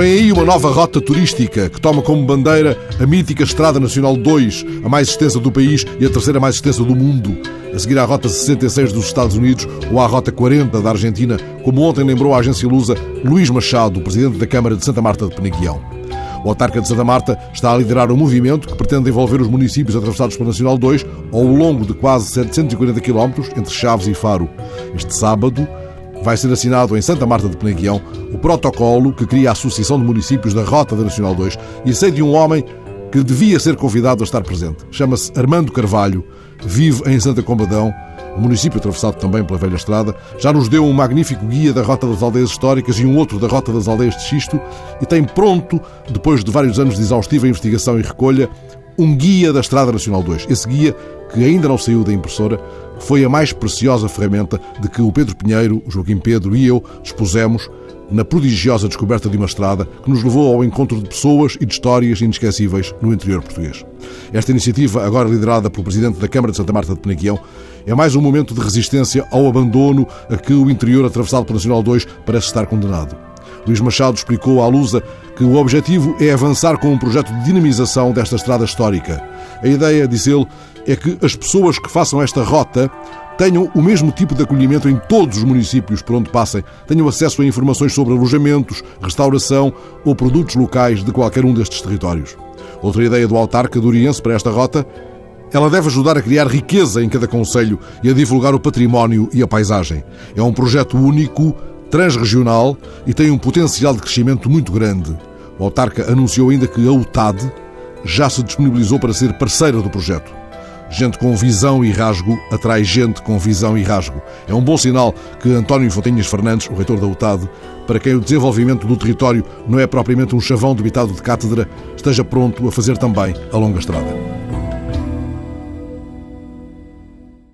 Vem aí uma nova rota turística que toma como bandeira a mítica Estrada Nacional 2, a mais extensa do país e a terceira mais extensa do mundo. A seguir à Rota 66 dos Estados Unidos ou à Rota 40 da Argentina, como ontem lembrou a agência Lusa Luís Machado, presidente da Câmara de Santa Marta de Penaguião. O autarca de Santa Marta está a liderar um movimento que pretende envolver os municípios atravessados pela Nacional 2 ao longo de quase 740 km entre Chaves e Faro. Este sábado, vai ser assinado em Santa Marta de Penaguião o protocolo que cria a Associação de Municípios da Rota da Nacional 2 e sei de um homem que devia ser convidado a estar presente. Chama-se Armando Carvalho, vive em Santa Combadão, o município atravessado também pela velha estrada, já nos deu um magnífico guia da Rota das Aldeias Históricas e um outro da Rota das Aldeias de Xisto e tem pronto, depois de vários anos de exaustiva investigação e recolha, um guia da Estrada Nacional 2. Esse guia, que ainda não saiu da impressora, foi a mais preciosa ferramenta de que o Pedro Pinheiro, o Joaquim Pedro e eu dispusemos na prodigiosa descoberta de uma estrada que nos levou ao encontro de pessoas e de histórias inesquecíveis no interior português. Esta iniciativa, agora liderada pelo Presidente da Câmara de Santa Marta de Penaguião, é mais um momento de resistência ao abandono a que o interior atravessado pelo Nacional 2 parece estar condenado. Luís Machado explicou à Lusa que o objetivo é avançar com um projeto de dinamização desta estrada histórica. A ideia, disse ele, é que as pessoas que façam esta rota tenham o mesmo tipo de acolhimento em todos os municípios por onde passem, tenham acesso a informações sobre alojamentos, restauração ou produtos locais de qualquer um destes territórios. Outra ideia do autarca do para esta rota ela deve ajudar a criar riqueza em cada conselho e a divulgar o património e a paisagem. É um projeto único, transregional e tem um potencial de crescimento muito grande. O autarca anunciou ainda que a UTAD já se disponibilizou para ser parceira do projeto. Gente com visão e rasgo atrai gente com visão e rasgo. É um bom sinal que António Fontinhas Fernandes, o reitor da UTAD, para quem o desenvolvimento do território não é propriamente um chavão debitado de cátedra, esteja pronto a fazer também a longa estrada.